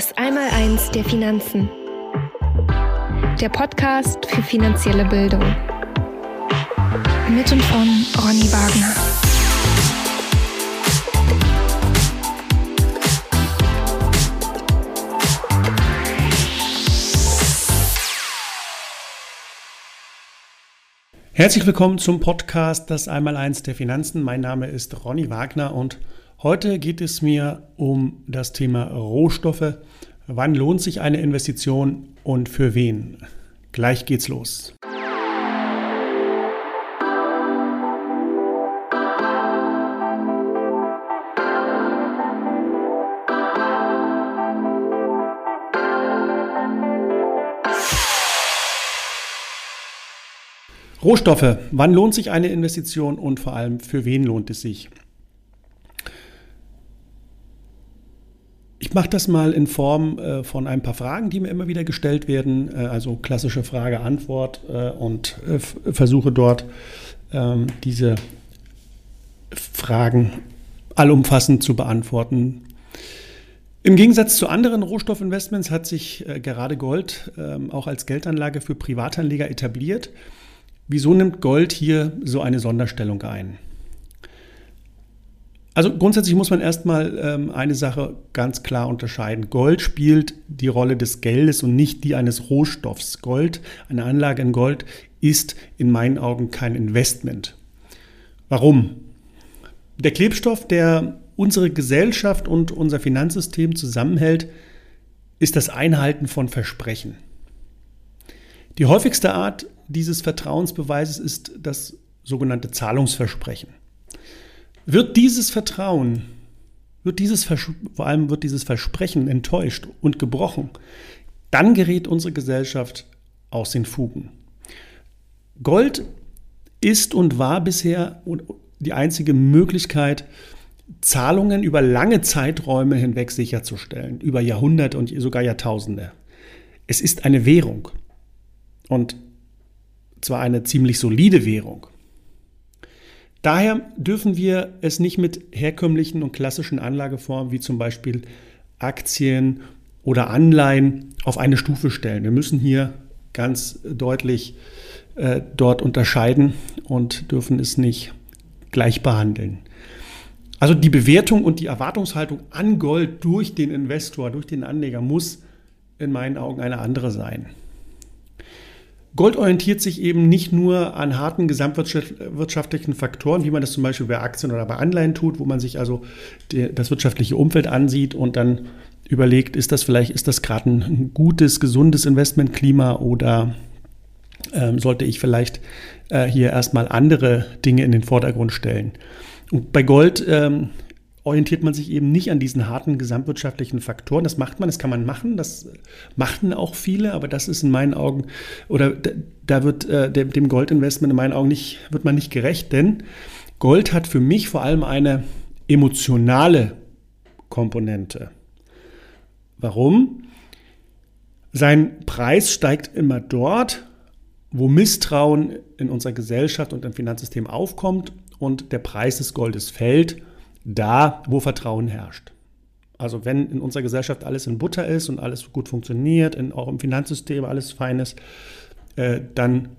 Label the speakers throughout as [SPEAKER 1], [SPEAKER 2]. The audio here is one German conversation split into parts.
[SPEAKER 1] Das Einmaleins der Finanzen. Der Podcast für finanzielle Bildung. Mit und von Ronny Wagner.
[SPEAKER 2] Herzlich willkommen zum Podcast Das Einmaleins der Finanzen. Mein Name ist Ronny Wagner und Heute geht es mir um das Thema Rohstoffe. Wann lohnt sich eine Investition und für wen? Gleich geht's los. Rohstoffe. Wann lohnt sich eine Investition und vor allem für wen lohnt es sich? Ich mache das mal in Form äh, von ein paar Fragen, die mir immer wieder gestellt werden, äh, also klassische Frage-Antwort äh, und äh, versuche dort ähm, diese Fragen allumfassend zu beantworten. Im Gegensatz zu anderen Rohstoffinvestments hat sich äh, gerade Gold ähm, auch als Geldanlage für Privatanleger etabliert. Wieso nimmt Gold hier so eine Sonderstellung ein? Also grundsätzlich muss man erstmal ähm, eine Sache ganz klar unterscheiden. Gold spielt die Rolle des Geldes und nicht die eines Rohstoffs. Gold, eine Anlage in Gold, ist in meinen Augen kein Investment. Warum? Der Klebstoff, der unsere Gesellschaft und unser Finanzsystem zusammenhält, ist das Einhalten von Versprechen. Die häufigste Art dieses Vertrauensbeweises ist das sogenannte Zahlungsversprechen. Wird dieses Vertrauen, wird dieses vor allem wird dieses Versprechen enttäuscht und gebrochen, dann gerät unsere Gesellschaft aus den Fugen. Gold ist und war bisher die einzige Möglichkeit, Zahlungen über lange Zeiträume hinweg sicherzustellen, über Jahrhunderte und sogar Jahrtausende. Es ist eine Währung und zwar eine ziemlich solide Währung. Daher dürfen wir es nicht mit herkömmlichen und klassischen Anlageformen wie zum Beispiel Aktien oder Anleihen auf eine Stufe stellen. Wir müssen hier ganz deutlich äh, dort unterscheiden und dürfen es nicht gleich behandeln. Also die Bewertung und die Erwartungshaltung an Gold durch den Investor, durch den Anleger muss in meinen Augen eine andere sein. Gold orientiert sich eben nicht nur an harten gesamtwirtschaftlichen Faktoren, wie man das zum Beispiel bei Aktien oder bei Anleihen tut, wo man sich also das wirtschaftliche Umfeld ansieht und dann überlegt, ist das vielleicht, ist das gerade ein gutes, gesundes Investmentklima oder ähm, sollte ich vielleicht äh, hier erstmal andere Dinge in den Vordergrund stellen. Und bei Gold ähm, orientiert man sich eben nicht an diesen harten gesamtwirtschaftlichen Faktoren. Das macht man, das kann man machen, das machten auch viele, aber das ist in meinen Augen, oder da wird äh, dem Goldinvestment in meinen Augen nicht, wird man nicht gerecht, denn Gold hat für mich vor allem eine emotionale Komponente. Warum? Sein Preis steigt immer dort, wo Misstrauen in unserer Gesellschaft und im Finanzsystem aufkommt und der Preis des Goldes fällt da, wo Vertrauen herrscht. Also wenn in unserer Gesellschaft alles in Butter ist und alles gut funktioniert, in, auch im Finanzsystem alles fein ist, äh, dann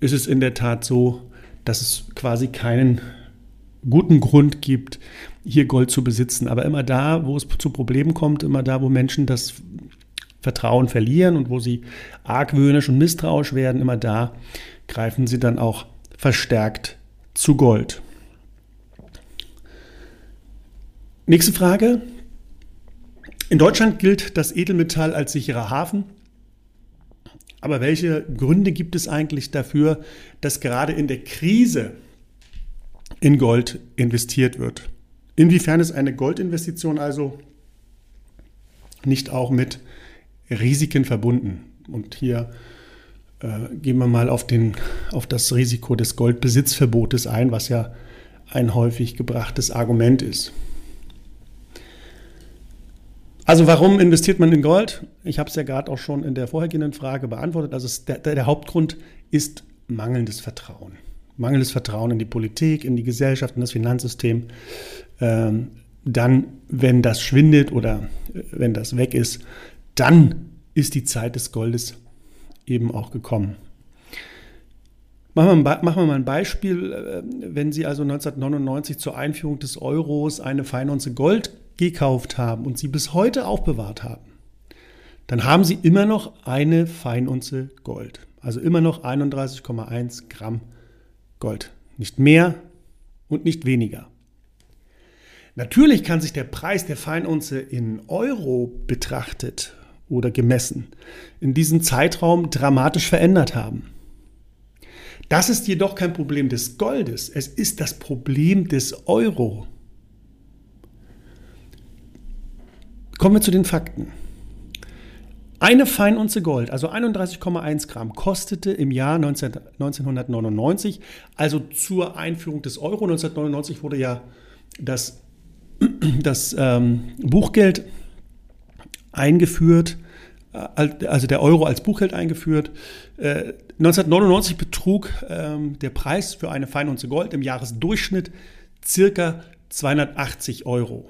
[SPEAKER 2] ist es in der Tat so, dass es quasi keinen guten Grund gibt, hier Gold zu besitzen. Aber immer da, wo es zu Problemen kommt, immer da, wo Menschen das Vertrauen verlieren und wo sie argwöhnisch und misstrauisch werden, immer da greifen sie dann auch verstärkt zu Gold. Nächste Frage. In Deutschland gilt das Edelmetall als sicherer Hafen. Aber welche Gründe gibt es eigentlich dafür, dass gerade in der Krise in Gold investiert wird? Inwiefern ist eine Goldinvestition also nicht auch mit Risiken verbunden? Und hier äh, gehen wir mal auf, den, auf das Risiko des Goldbesitzverbotes ein, was ja ein häufig gebrachtes Argument ist. Also warum investiert man in Gold? Ich habe es ja gerade auch schon in der vorhergehenden Frage beantwortet. Also der, der, Hauptgrund ist mangelndes Vertrauen. Mangelndes Vertrauen in die Politik, in die Gesellschaft, in das Finanzsystem. Ähm, dann, wenn das schwindet oder äh, wenn das weg ist, dann ist die Zeit des Goldes eben auch gekommen. Machen wir, machen mal ein Beispiel. Äh, wenn Sie also 1999 zur Einführung des Euros eine Feinunze Gold gekauft haben und sie bis heute aufbewahrt haben, dann haben Sie immer noch eine Feinunze Gold. Also immer noch 31,1 Gramm Gold. Nicht mehr und nicht weniger. Natürlich kann sich der Preis der Feinunze in Euro betrachtet oder gemessen in diesem Zeitraum dramatisch verändert haben. Das ist jedoch kein Problem des Goldes, es ist das Problem des Euro. Kommen wir zu den Fakten. Eine Feinunze Gold, also 31,1 Gramm, kostete im Jahr 19, 1999, also zur Einführung des Euro. 1999 wurde ja das, das ähm, Buchgeld eingeführt, äh, also der Euro als Buchgeld eingeführt. Äh, 1999 betrug ähm, der Preis für eine Feinunze Gold im Jahresdurchschnitt circa 280 Euro.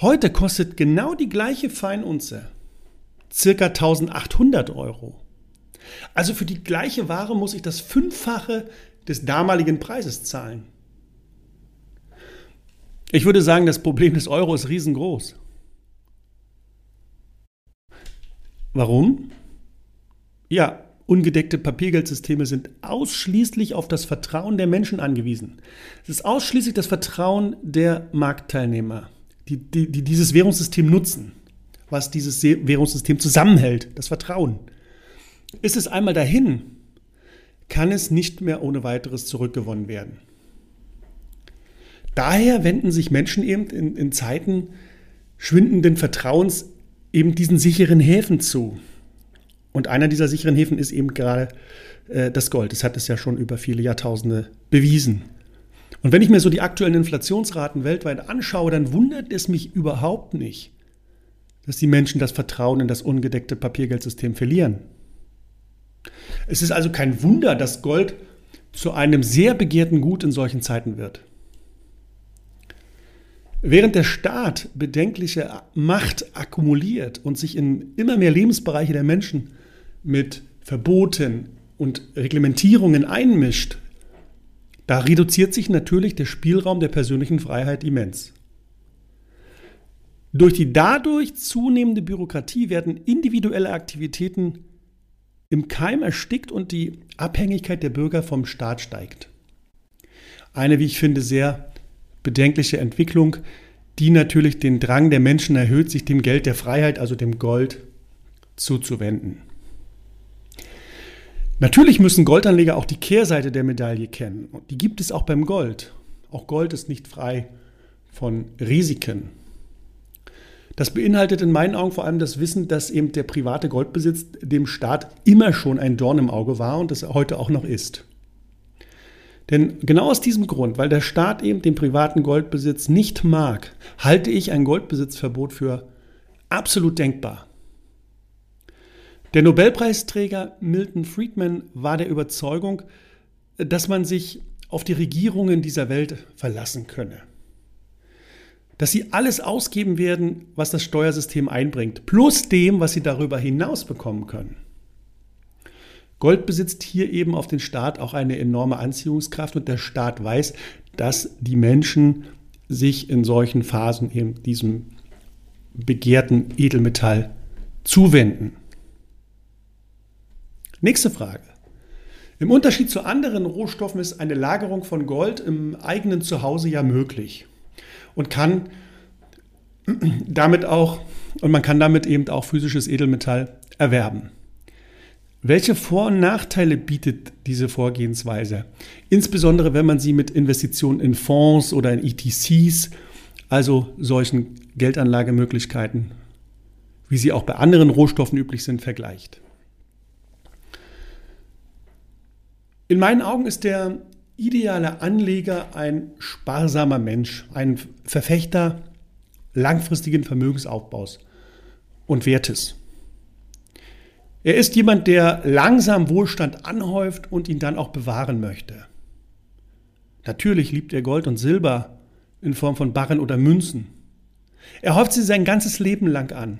[SPEAKER 2] Heute kostet genau die gleiche Feinunze circa 1800 Euro. Also für die gleiche Ware muss ich das Fünffache des damaligen Preises zahlen. Ich würde sagen, das Problem des Euro ist riesengroß. Warum? Ja, Ungedeckte Papiergeldsysteme sind ausschließlich auf das Vertrauen der Menschen angewiesen. Es ist ausschließlich das Vertrauen der Marktteilnehmer, die, die, die dieses Währungssystem nutzen, was dieses Währungssystem zusammenhält, das Vertrauen. Ist es einmal dahin, kann es nicht mehr ohne weiteres zurückgewonnen werden. Daher wenden sich Menschen eben in, in Zeiten schwindenden Vertrauens eben diesen sicheren Häfen zu. Und einer dieser sicheren Häfen ist eben gerade äh, das Gold. Das hat es ja schon über viele Jahrtausende bewiesen. Und wenn ich mir so die aktuellen Inflationsraten weltweit anschaue, dann wundert es mich überhaupt nicht, dass die Menschen das Vertrauen in das ungedeckte Papiergeldsystem verlieren. Es ist also kein Wunder, dass Gold zu einem sehr begehrten Gut in solchen Zeiten wird. Während der Staat bedenkliche Macht akkumuliert und sich in immer mehr Lebensbereiche der Menschen mit Verboten und Reglementierungen einmischt, da reduziert sich natürlich der Spielraum der persönlichen Freiheit immens. Durch die dadurch zunehmende Bürokratie werden individuelle Aktivitäten im Keim erstickt und die Abhängigkeit der Bürger vom Staat steigt. Eine, wie ich finde, sehr bedenkliche Entwicklung, die natürlich den Drang der Menschen erhöht, sich dem Geld der Freiheit, also dem Gold, zuzuwenden. Natürlich müssen Goldanleger auch die Kehrseite der Medaille kennen. Und die gibt es auch beim Gold. Auch Gold ist nicht frei von Risiken. Das beinhaltet in meinen Augen vor allem das Wissen, dass eben der private Goldbesitz dem Staat immer schon ein Dorn im Auge war und das heute auch noch ist. Denn genau aus diesem Grund, weil der Staat eben den privaten Goldbesitz nicht mag, halte ich ein Goldbesitzverbot für absolut denkbar. Der Nobelpreisträger Milton Friedman war der Überzeugung, dass man sich auf die Regierungen dieser Welt verlassen könne. Dass sie alles ausgeben werden, was das Steuersystem einbringt, plus dem, was sie darüber hinaus bekommen können. Gold besitzt hier eben auf den Staat auch eine enorme Anziehungskraft und der Staat weiß, dass die Menschen sich in solchen Phasen eben diesem begehrten Edelmetall zuwenden. Nächste Frage. Im Unterschied zu anderen Rohstoffen ist eine Lagerung von Gold im eigenen Zuhause ja möglich und kann damit auch und man kann damit eben auch physisches Edelmetall erwerben. Welche Vor- und Nachteile bietet diese Vorgehensweise? Insbesondere wenn man sie mit Investitionen in Fonds oder in ETCs, also solchen Geldanlagemöglichkeiten, wie sie auch bei anderen Rohstoffen üblich sind, vergleicht. In meinen Augen ist der ideale Anleger ein sparsamer Mensch, ein Verfechter langfristigen Vermögensaufbaus und Wertes. Er ist jemand, der langsam Wohlstand anhäuft und ihn dann auch bewahren möchte. Natürlich liebt er Gold und Silber, in Form von Barren oder Münzen. Er häuft sie sein ganzes Leben lang an.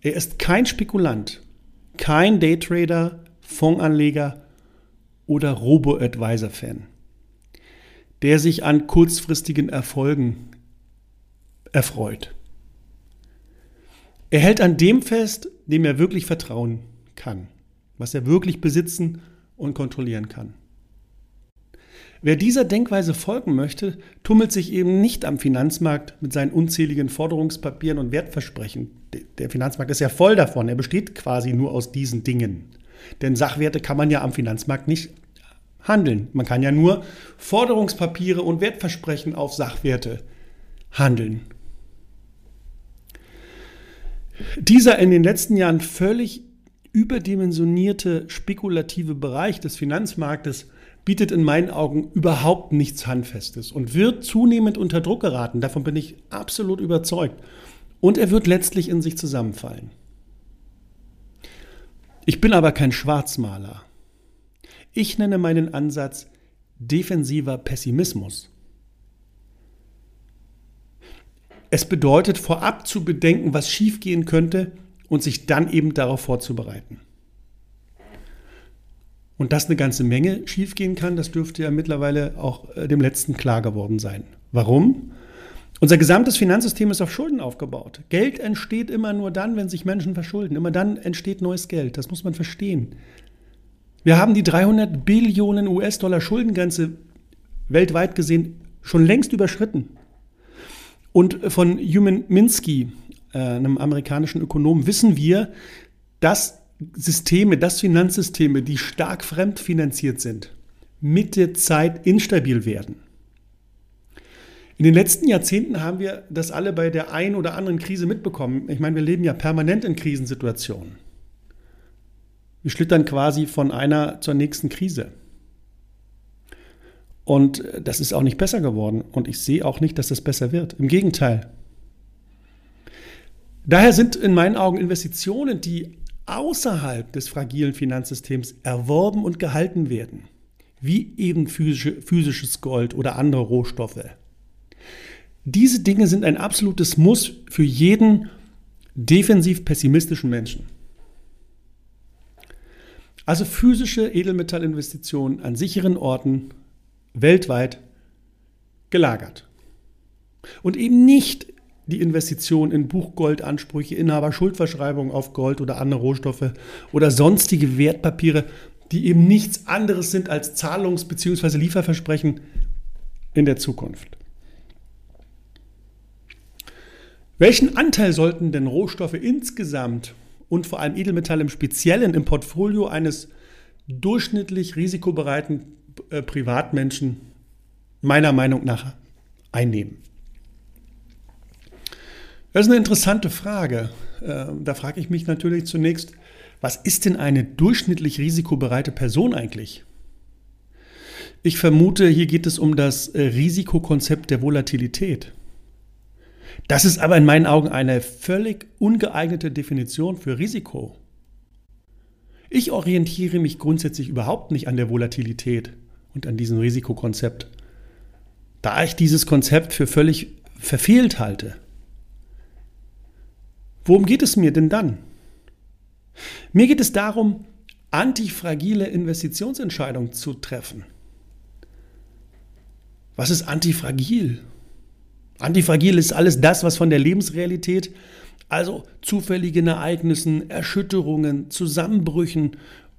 [SPEAKER 2] Er ist kein Spekulant, kein Daytrader, Fondsanleger oder Robo-Advisor-Fan, der sich an kurzfristigen Erfolgen erfreut. Er hält an dem fest, dem er wirklich vertrauen kann, was er wirklich besitzen und kontrollieren kann. Wer dieser Denkweise folgen möchte, tummelt sich eben nicht am Finanzmarkt mit seinen unzähligen Forderungspapieren und Wertversprechen. Der Finanzmarkt ist ja voll davon. Er besteht quasi nur aus diesen Dingen. Denn Sachwerte kann man ja am Finanzmarkt nicht handeln. Man kann ja nur Forderungspapiere und Wertversprechen auf Sachwerte handeln. Dieser in den letzten Jahren völlig überdimensionierte spekulative Bereich des Finanzmarktes bietet in meinen Augen überhaupt nichts Handfestes und wird zunehmend unter Druck geraten. Davon bin ich absolut überzeugt. Und er wird letztlich in sich zusammenfallen. Ich bin aber kein Schwarzmaler. Ich nenne meinen Ansatz defensiver Pessimismus. Es bedeutet vorab zu bedenken, was schiefgehen könnte und sich dann eben darauf vorzubereiten. Und dass eine ganze Menge schiefgehen kann, das dürfte ja mittlerweile auch äh, dem letzten klar geworden sein. Warum? Unser gesamtes Finanzsystem ist auf Schulden aufgebaut. Geld entsteht immer nur dann, wenn sich Menschen verschulden. Immer dann entsteht neues Geld. Das muss man verstehen. Wir haben die 300 Billionen US-Dollar Schuldengrenze weltweit gesehen schon längst überschritten. Und von Human Minsky, äh, einem amerikanischen Ökonom, wissen wir, dass Systeme, dass Finanzsysteme, die stark fremdfinanziert sind, mit der Zeit instabil werden. In den letzten Jahrzehnten haben wir das alle bei der einen oder anderen Krise mitbekommen. Ich meine, wir leben ja permanent in Krisensituationen. Wir schlittern quasi von einer zur nächsten Krise. Und das ist auch nicht besser geworden. Und ich sehe auch nicht, dass das besser wird. Im Gegenteil. Daher sind in meinen Augen Investitionen, die außerhalb des fragilen Finanzsystems erworben und gehalten werden, wie eben physische, physisches Gold oder andere Rohstoffe. Diese Dinge sind ein absolutes Muss für jeden defensiv pessimistischen Menschen. Also physische Edelmetallinvestitionen an sicheren Orten weltweit gelagert. Und eben nicht die Investition in Buchgoldansprüche, Inhaber-Schuldverschreibungen auf Gold oder andere Rohstoffe oder sonstige Wertpapiere, die eben nichts anderes sind als Zahlungs- bzw. Lieferversprechen in der Zukunft. Welchen Anteil sollten denn Rohstoffe insgesamt und vor allem Edelmetalle im Speziellen im Portfolio eines durchschnittlich risikobereiten äh, Privatmenschen meiner Meinung nach einnehmen? Das ist eine interessante Frage. Ähm, da frage ich mich natürlich zunächst, was ist denn eine durchschnittlich risikobereite Person eigentlich? Ich vermute, hier geht es um das äh, Risikokonzept der Volatilität. Das ist aber in meinen Augen eine völlig ungeeignete Definition für Risiko. Ich orientiere mich grundsätzlich überhaupt nicht an der Volatilität und an diesem Risikokonzept, da ich dieses Konzept für völlig verfehlt halte. Worum geht es mir denn dann? Mir geht es darum, antifragile Investitionsentscheidungen zu treffen. Was ist antifragil? Antifragil ist alles das, was von der Lebensrealität, also zufälligen Ereignissen, Erschütterungen, Zusammenbrüchen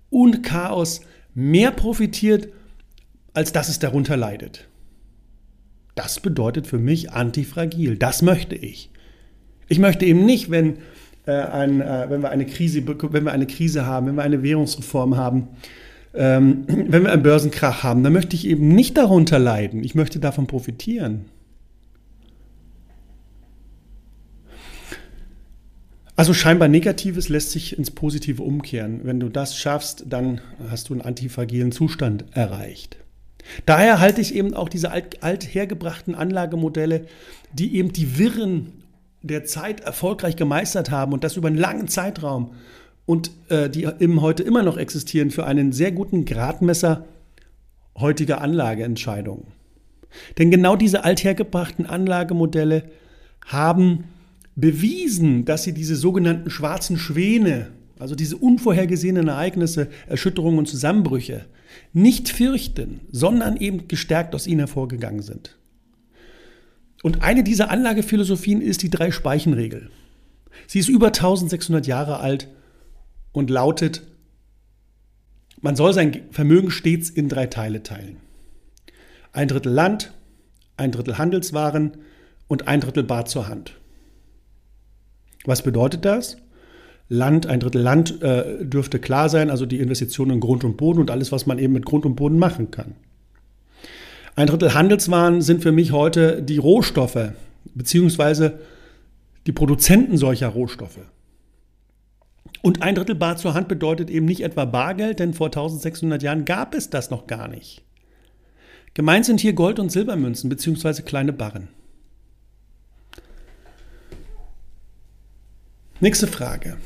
[SPEAKER 2] und Chaos mehr profitiert, als dass es darunter leidet. Das bedeutet für mich antifragil. Das möchte ich. Ich möchte eben nicht, wenn, äh, ein, äh, wenn, wir eine Krise, wenn wir eine Krise haben, wenn wir eine Währungsreform haben, ähm, wenn wir einen Börsenkrach haben, dann möchte ich eben nicht darunter leiden. Ich möchte davon profitieren. Also scheinbar Negatives lässt sich ins Positive umkehren. Wenn du das schaffst, dann hast du einen antifragilen Zustand erreicht. Daher halte ich eben auch diese alt, althergebrachten Anlagemodelle, die eben die Wirren der Zeit erfolgreich gemeistert haben und das über einen langen Zeitraum und äh, die eben heute immer noch existieren für einen sehr guten Gradmesser heutiger Anlageentscheidungen. Denn genau diese althergebrachten Anlagemodelle haben bewiesen, dass sie diese sogenannten schwarzen Schwäne, also diese unvorhergesehenen Ereignisse, Erschütterungen und Zusammenbrüche, nicht fürchten, sondern eben gestärkt aus ihnen hervorgegangen sind. Und eine dieser Anlagephilosophien ist die Drei-Speichen-Regel. Sie ist über 1600 Jahre alt und lautet, man soll sein Vermögen stets in drei Teile teilen. Ein Drittel Land, ein Drittel Handelswaren und ein Drittel Bar zur Hand. Was bedeutet das? Land, ein Drittel Land äh, dürfte klar sein, also die Investitionen in Grund und Boden und alles, was man eben mit Grund und Boden machen kann. Ein Drittel Handelswaren sind für mich heute die Rohstoffe, beziehungsweise die Produzenten solcher Rohstoffe. Und ein Drittel Bar zur Hand bedeutet eben nicht etwa Bargeld, denn vor 1600 Jahren gab es das noch gar nicht. Gemeint sind hier Gold- und Silbermünzen beziehungsweise kleine Barren. Nächste Frage.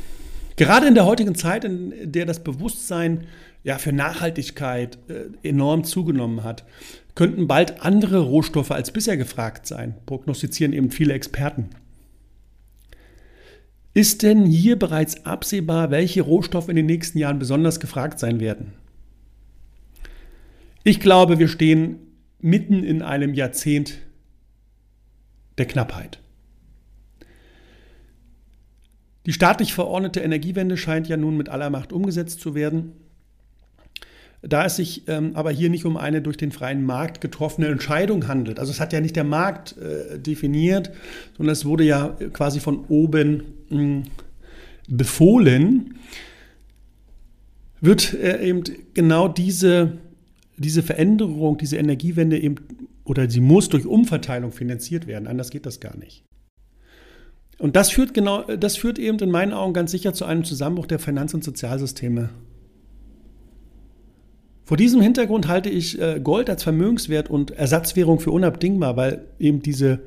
[SPEAKER 2] Gerade in der heutigen Zeit, in der das Bewusstsein ja, für Nachhaltigkeit äh, enorm zugenommen hat, könnten bald andere Rohstoffe als bisher gefragt sein, prognostizieren eben viele Experten. Ist denn hier bereits absehbar, welche Rohstoffe in den nächsten Jahren besonders gefragt sein werden? Ich glaube, wir stehen mitten in einem Jahrzehnt der Knappheit. Die staatlich verordnete Energiewende scheint ja nun mit aller Macht umgesetzt zu werden. Da es sich ähm, aber hier nicht um eine durch den freien Markt getroffene Entscheidung handelt, also es hat ja nicht der Markt äh, definiert, sondern es wurde ja quasi von oben mh, hm, befohlen, wird äh, eben genau diese, diese Veränderung, diese Energiewende eben, oder sie muss durch Umverteilung finanziert werden, anders geht das gar nicht. Und das führt genau, das führt eben in meinen Augen ganz sicher zu einem Zusammenbruch der Finanz- und Sozialsysteme vor diesem Hintergrund halte ich äh, Gold als Vermögenswert und Ersatzwährung für unabdingbar, weil eben diese,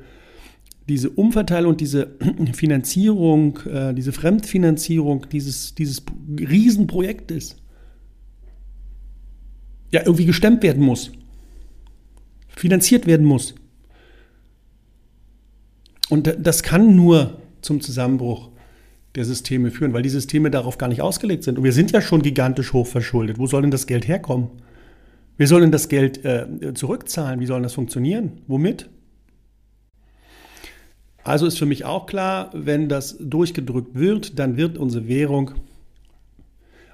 [SPEAKER 2] diese Umverteilung, diese Finanzierung, äh, diese Fremdfinanzierung dieses, dieses Riesenprojektes ja irgendwie gestemmt werden muss, finanziert werden muss. Und das kann nur zum Zusammenbruch der Systeme führen, weil die Systeme darauf gar nicht ausgelegt sind. Und wir sind ja schon gigantisch hoch verschuldet. Wo soll denn das Geld herkommen? Wir sollen das Geld äh, zurückzahlen. Wie soll das funktionieren? Womit? Also ist für mich auch klar, wenn das durchgedrückt wird, dann wird unsere Währung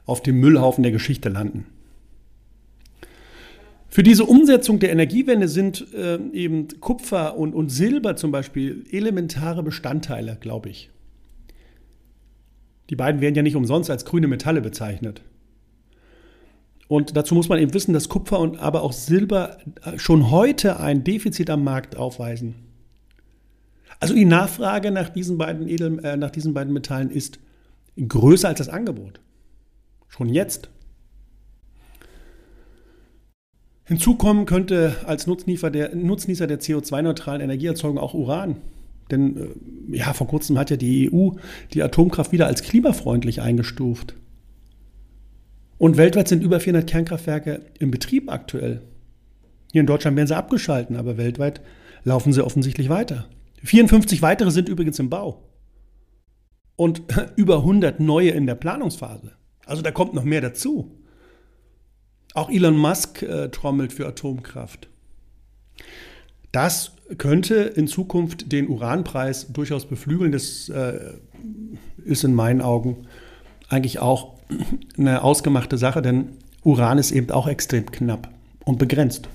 [SPEAKER 2] auf dem Müllhaufen der Geschichte landen. Für diese Umsetzung der Energiewende sind äh, eben Kupfer und, und Silber zum Beispiel elementare Bestandteile, glaube ich. Die beiden werden ja nicht umsonst als grüne Metalle bezeichnet. Und dazu muss man eben wissen, dass Kupfer und aber auch Silber schon heute ein Defizit am Markt aufweisen. Also die Nachfrage nach diesen beiden, Edel, äh, nach diesen beiden Metallen ist größer als das Angebot. Schon jetzt. Hinzu kommen könnte als Nutznießer der, Nutznießer der CO2-neutralen Energieerzeugung auch Uran. Denn äh, ja, vor kurzem hat ja die EU die Atomkraft wieder als klimafreundlich eingestuft. Und weltweit sind über 400 Kernkraftwerke im Betrieb aktuell. Hier in Deutschland werden sie abgeschalten, aber weltweit laufen sie offensichtlich weiter. 54 weitere sind übrigens im Bau. Und über 100 neue in der Planungsphase. Also da kommt noch mehr dazu. Auch Elon Musk äh, trommelt für Atomkraft. Das könnte in Zukunft den Uranpreis durchaus beflügeln. Das äh, ist in meinen Augen eigentlich auch eine ausgemachte Sache, denn Uran ist eben auch extrem knapp und begrenzt.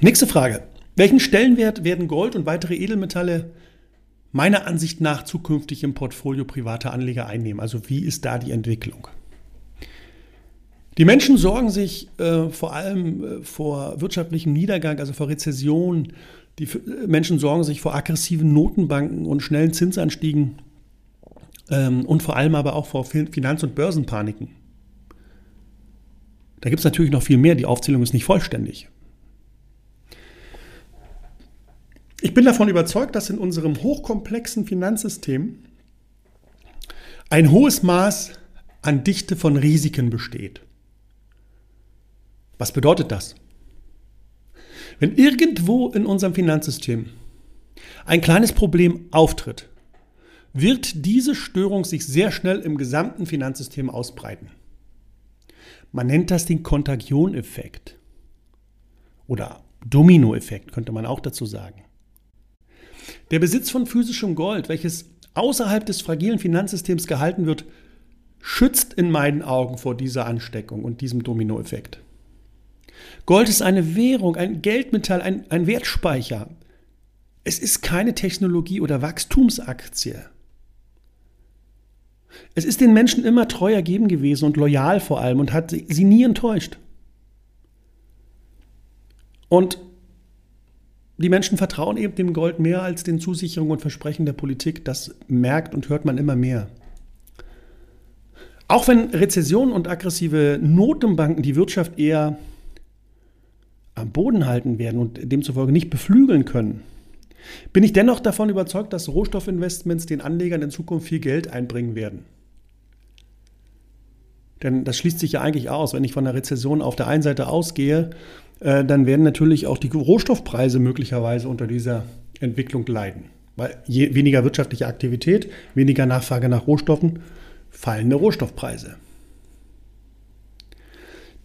[SPEAKER 2] Nächste Frage. Welchen Stellenwert werden Gold und weitere Edelmetalle meiner Ansicht nach zukünftig im Portfolio privater Anleger einnehmen? Also wie ist da die Entwicklung? Die Menschen sorgen sich äh, vor allem äh, vor wirtschaftlichem Niedergang, also vor Rezession. Die äh, Menschen sorgen sich vor aggressiven Notenbanken und schnellen Zinsanstiegen ähm, und vor allem aber auch vor Finanz- und Börsenpaniken. Da gibt es natürlich noch viel mehr, die Aufzählung ist nicht vollständig. Ich bin davon überzeugt, dass in unserem hochkomplexen Finanzsystem ein hohes Maß an Dichte von Risiken besteht. Was bedeutet das? Wenn irgendwo in unserem Finanzsystem ein kleines Problem auftritt, wird diese Störung sich sehr schnell im gesamten Finanzsystem ausbreiten. Man nennt das den Kontagioneffekt oder Dominoeffekt, könnte man auch dazu sagen. Der Besitz von physischem Gold, welches außerhalb des fragilen Finanzsystems gehalten wird, schützt in meinen Augen vor dieser Ansteckung und diesem Dominoeffekt. Gold ist eine Währung, ein Geldmetall, ein, ein Wertspeicher. Es ist keine Technologie oder Wachstumsaktie. Es ist den Menschen immer treu ergeben gewesen und loyal vor allem und hat sie nie enttäuscht. Und die Menschen vertrauen eben dem Gold mehr als den Zusicherungen und Versprechen der Politik. Das merkt und hört man immer mehr. Auch wenn Rezession und aggressive Notenbanken die Wirtschaft eher am Boden halten werden und demzufolge nicht beflügeln können, bin ich dennoch davon überzeugt, dass Rohstoffinvestments den Anlegern in Zukunft viel Geld einbringen werden. Denn das schließt sich ja eigentlich aus. Wenn ich von der Rezession auf der einen Seite ausgehe, äh, dann werden natürlich auch die Rohstoffpreise möglicherweise unter dieser Entwicklung leiden. Weil je weniger wirtschaftliche Aktivität, weniger Nachfrage nach Rohstoffen, fallende Rohstoffpreise.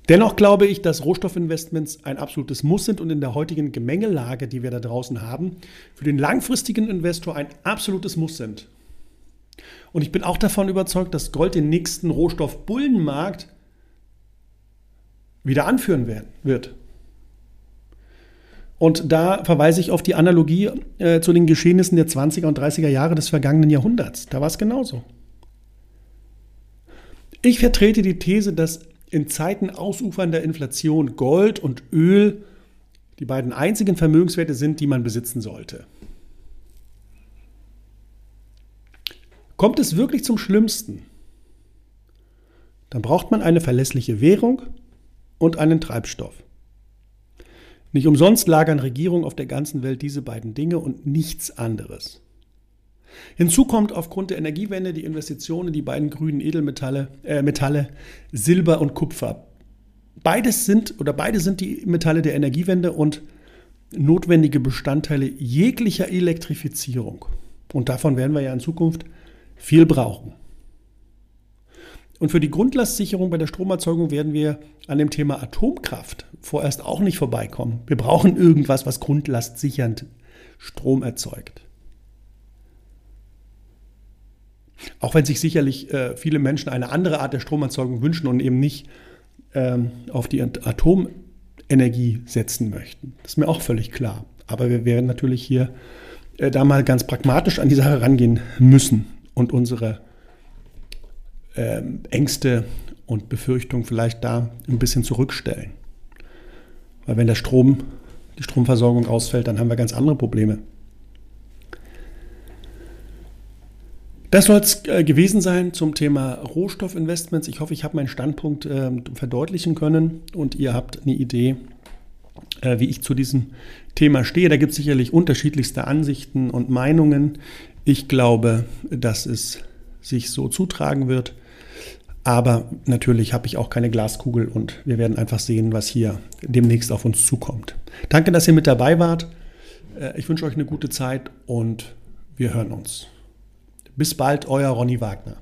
[SPEAKER 2] Dennoch glaube ich, dass Rohstoffinvestments ein absolutes Muss sind und in der heutigen Gemengelage, die wir da draußen haben, für den langfristigen Investor ein absolutes Muss sind. Und ich bin auch davon überzeugt, dass Gold den nächsten Rohstoffbullenmarkt wieder anführen wird. Und da verweise ich auf die Analogie äh, zu den Geschehnissen der 20er und 30er Jahre des vergangenen Jahrhunderts. Da war es genauso. Ich vertrete die These, dass in Zeiten ausufernder Inflation Gold und Öl die beiden einzigen Vermögenswerte sind, die man besitzen sollte. Kommt es wirklich zum Schlimmsten, dann braucht man eine verlässliche Währung und einen Treibstoff. Nicht umsonst lagern Regierungen auf der ganzen Welt diese beiden Dinge und nichts anderes. Hinzu kommt aufgrund der Energiewende die Investition in die beiden grünen Edelmetalle, äh, Metalle Silber und Kupfer. Beides sind oder beide sind die Metalle der Energiewende und notwendige Bestandteile jeglicher Elektrifizierung. Und davon werden wir ja in Zukunft viel brauchen. Und für die Grundlastsicherung bei der Stromerzeugung werden wir an dem Thema Atomkraft vorerst auch nicht vorbeikommen. Wir brauchen irgendwas, was grundlastsichernd Strom erzeugt. Auch wenn sich sicherlich äh, viele Menschen eine andere Art der Stromerzeugung wünschen und eben nicht ähm, auf die Atomenergie setzen möchten. Das ist mir auch völlig klar. Aber wir werden natürlich hier äh, da mal ganz pragmatisch an die Sache rangehen müssen und unsere äh, Ängste und Befürchtungen vielleicht da ein bisschen zurückstellen. Weil wenn der Strom, die Stromversorgung ausfällt, dann haben wir ganz andere Probleme. Das soll es äh, gewesen sein zum Thema Rohstoffinvestments. Ich hoffe, ich habe meinen Standpunkt äh, verdeutlichen können und ihr habt eine Idee, äh, wie ich zu diesem Thema stehe. Da gibt es sicherlich unterschiedlichste Ansichten und Meinungen. Ich glaube, dass es sich so zutragen wird. Aber natürlich habe ich auch keine Glaskugel und wir werden einfach sehen, was hier demnächst auf uns zukommt. Danke, dass ihr mit dabei wart. Äh, ich wünsche euch eine gute Zeit und wir hören uns. Bis bald, euer Ronny Wagner.